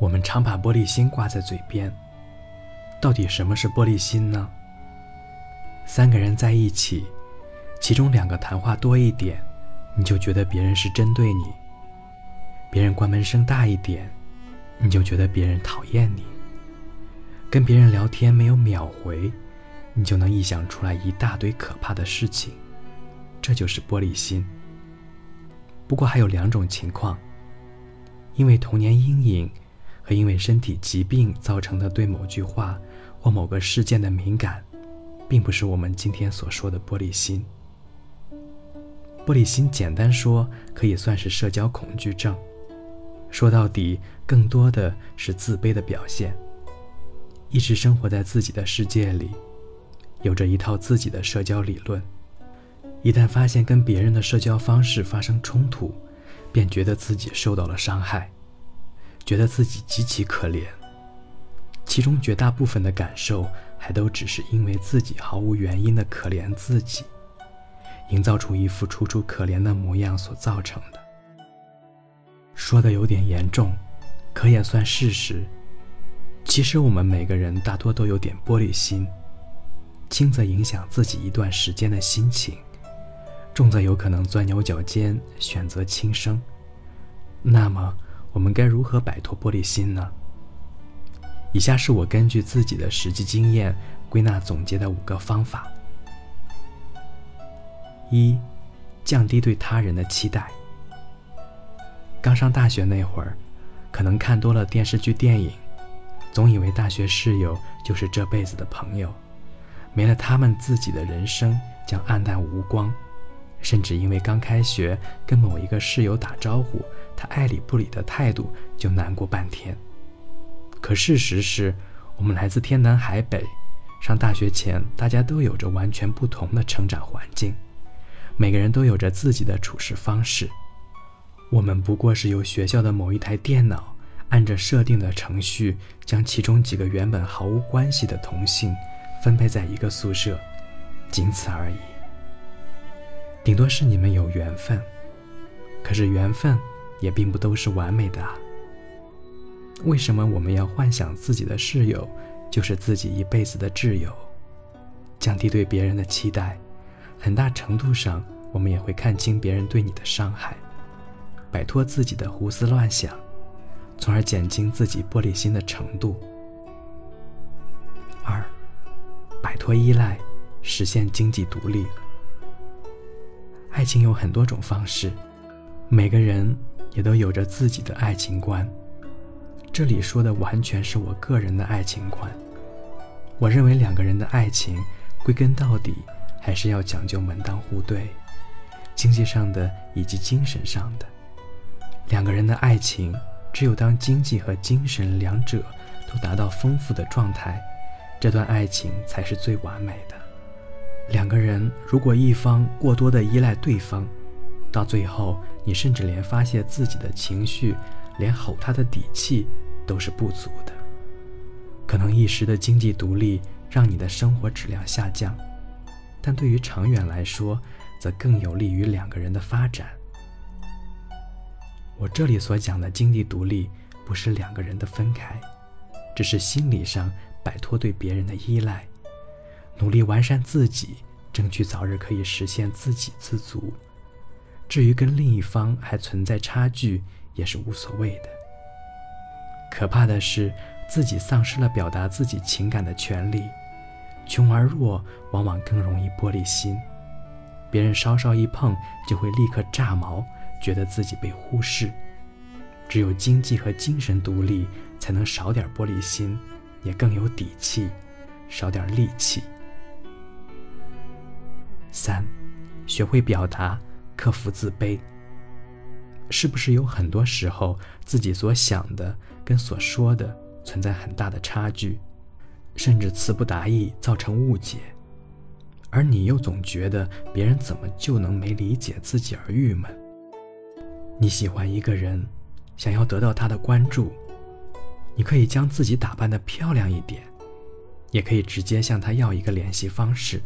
我们常把玻璃心挂在嘴边，到底什么是玻璃心呢？三个人在一起，其中两个谈话多一点，你就觉得别人是针对你；别人关门声大一点，你就觉得别人讨厌你；跟别人聊天没有秒回，你就能臆想出来一大堆可怕的事情。这就是玻璃心。不过还有两种情况：因为童年阴影和因为身体疾病造成的对某句话或某个事件的敏感。并不是我们今天所说的玻璃心。玻璃心，简单说，可以算是社交恐惧症。说到底，更多的是自卑的表现。一直生活在自己的世界里，有着一套自己的社交理论。一旦发现跟别人的社交方式发生冲突，便觉得自己受到了伤害，觉得自己极其可怜。其中绝大部分的感受。还都只是因为自己毫无原因的可怜自己，营造出一副楚楚可怜的模样所造成的。说的有点严重，可也算事实。其实我们每个人大多都有点玻璃心，轻则影响自己一段时间的心情，重则有可能钻牛角尖，选择轻生。那么我们该如何摆脱玻璃心呢？以下是我根据自己的实际经验归纳总结的五个方法：一、降低对他人的期待。刚上大学那会儿，可能看多了电视剧、电影，总以为大学室友就是这辈子的朋友，没了他们，自己的人生将黯淡无光。甚至因为刚开学跟某一个室友打招呼，他爱理不理的态度，就难过半天。可事实是，我们来自天南海北，上大学前，大家都有着完全不同的成长环境，每个人都有着自己的处事方式。我们不过是由学校的某一台电脑，按着设定的程序，将其中几个原本毫无关系的同性分配在一个宿舍，仅此而已。顶多是你们有缘分，可是缘分也并不都是完美的啊。为什么我们要幻想自己的室友就是自己一辈子的挚友？降低对别人的期待，很大程度上我们也会看清别人对你的伤害，摆脱自己的胡思乱想，从而减轻自己玻璃心的程度。二，摆脱依赖，实现经济独立。爱情有很多种方式，每个人也都有着自己的爱情观。这里说的完全是我个人的爱情观。我认为两个人的爱情，归根到底还是要讲究门当户对，经济上的以及精神上的。两个人的爱情，只有当经济和精神两者都达到丰富的状态，这段爱情才是最完美的。两个人如果一方过多的依赖对方，到最后你甚至连发泄自己的情绪。连吼他的底气都是不足的，可能一时的经济独立让你的生活质量下降，但对于长远来说，则更有利于两个人的发展。我这里所讲的经济独立，不是两个人的分开，只是心理上摆脱对别人的依赖，努力完善自己，争取早日可以实现自给自足。至于跟另一方还存在差距，也是无所谓的。可怕的是，自己丧失了表达自己情感的权利。穷而弱，往往更容易玻璃心。别人稍稍一碰，就会立刻炸毛，觉得自己被忽视。只有经济和精神独立，才能少点玻璃心，也更有底气，少点戾气。三，学会表达，克服自卑。是不是有很多时候自己所想的跟所说的存在很大的差距，甚至词不达意，造成误解，而你又总觉得别人怎么就能没理解自己而郁闷？你喜欢一个人，想要得到他的关注，你可以将自己打扮的漂亮一点，也可以直接向他要一个联系方式，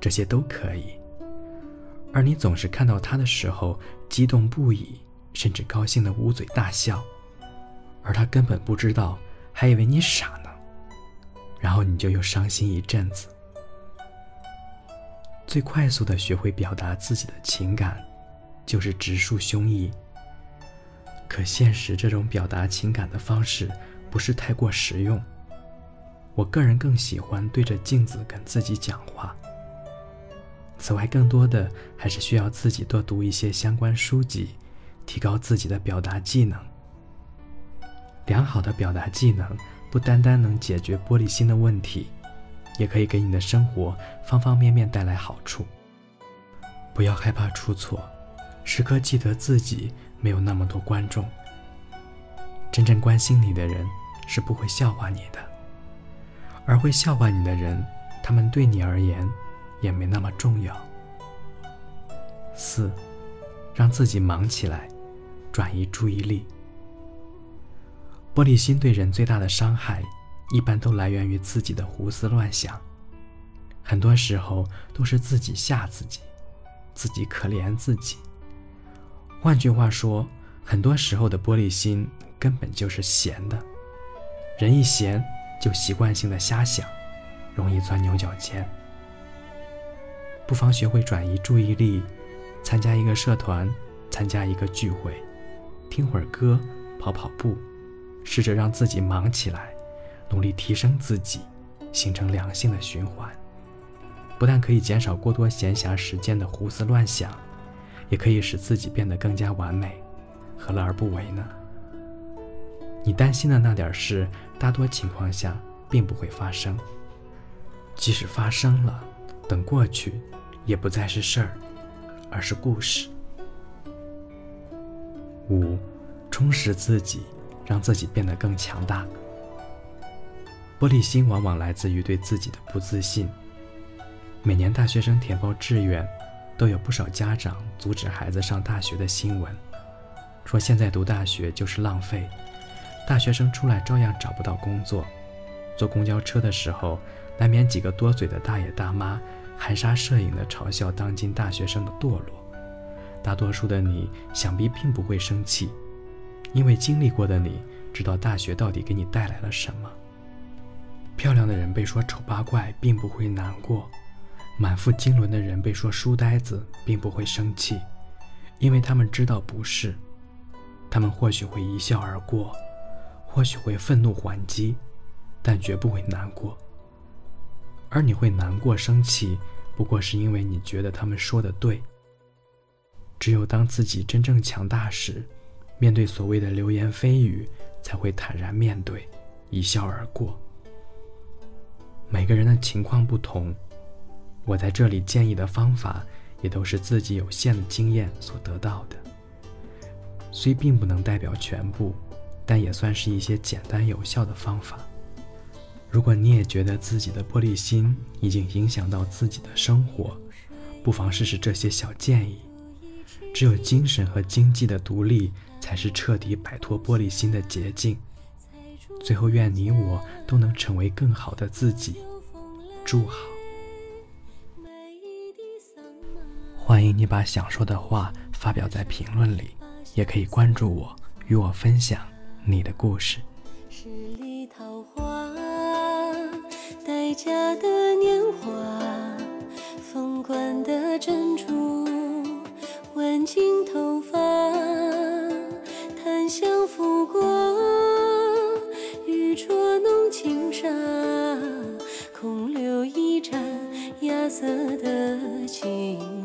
这些都可以。而你总是看到他的时候激动不已，甚至高兴的捂嘴大笑，而他根本不知道，还以为你傻呢。然后你就又伤心一阵子。最快速的学会表达自己的情感，就是直抒胸臆。可现实这种表达情感的方式不是太过实用。我个人更喜欢对着镜子跟自己讲话。此外，更多的还是需要自己多读一些相关书籍，提高自己的表达技能。良好的表达技能不单单能解决玻璃心的问题，也可以给你的生活方方面面带来好处。不要害怕出错，时刻记得自己没有那么多观众。真正关心你的人是不会笑话你的。而会笑话你的人，他们对你而言也没那么重要。四，让自己忙起来，转移注意力。玻璃心对人最大的伤害，一般都来源于自己的胡思乱想。很多时候都是自己吓自己，自己可怜自己。换句话说，很多时候的玻璃心根本就是闲的。人一闲。就习惯性的瞎想，容易钻牛角尖。不妨学会转移注意力，参加一个社团，参加一个聚会，听会儿歌，跑跑步，试着让自己忙起来，努力提升自己，形成良性的循环。不但可以减少过多闲暇时间的胡思乱想，也可以使自己变得更加完美，何乐而不为呢？你担心的那点事，大多情况下并不会发生。即使发生了，等过去，也不再是事儿，而是故事。五，充实自己，让自己变得更强大。玻璃心往往来自于对自己的不自信。每年大学生填报志愿，都有不少家长阻止孩子上大学的新闻，说现在读大学就是浪费。大学生出来照样找不到工作，坐公交车的时候，难免几个多嘴的大爷大妈含沙射影地嘲笑当今大学生的堕落。大多数的你想必并不会生气，因为经历过的你知道大学到底给你带来了什么。漂亮的人被说丑八怪，并不会难过；满腹经纶的人被说书呆子，并不会生气，因为他们知道不是。他们或许会一笑而过。或许会愤怒还击，但绝不会难过。而你会难过、生气，不过是因为你觉得他们说的对。只有当自己真正强大时，面对所谓的流言蜚语，才会坦然面对，一笑而过。每个人的情况不同，我在这里建议的方法，也都是自己有限的经验所得到的，虽并不能代表全部。但也算是一些简单有效的方法。如果你也觉得自己的玻璃心已经影响到自己的生活，不妨试试这些小建议。只有精神和经济的独立，才是彻底摆脱玻璃心的捷径。最后，愿你我都能成为更好的自己。祝好。欢迎你把想说的话发表在评论里，也可以关注我，与我分享。你的故事家的年华凤冠的珍珠挽进头发檀香拂过玉镯弄轻纱空留一盏芽色的清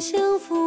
相扶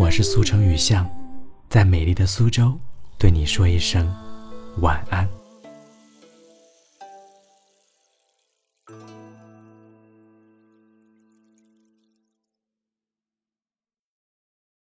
我是苏城雨巷，在美丽的苏州对你说一声晚安。